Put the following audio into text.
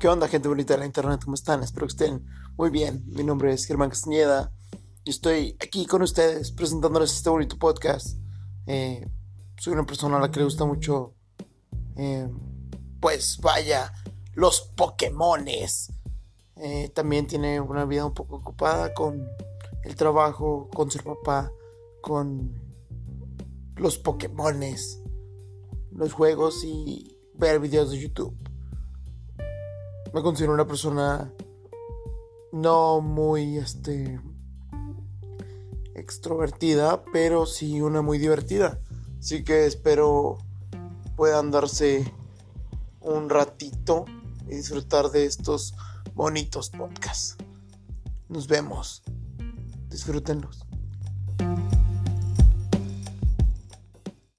¿Qué onda, gente bonita de la internet? ¿Cómo están? Espero que estén muy bien. Mi nombre es Germán Castañeda y estoy aquí con ustedes presentándoles este bonito podcast. Eh, soy una persona a la que le gusta mucho, eh, pues vaya, los Pokémones. Eh, también tiene una vida un poco ocupada con el trabajo, con ser papá, con los Pokémones, los juegos y ver videos de YouTube me considero una persona no muy este extrovertida, pero sí una muy divertida. Así que espero puedan darse un ratito y disfrutar de estos bonitos podcasts. Nos vemos. Disfrútenlos.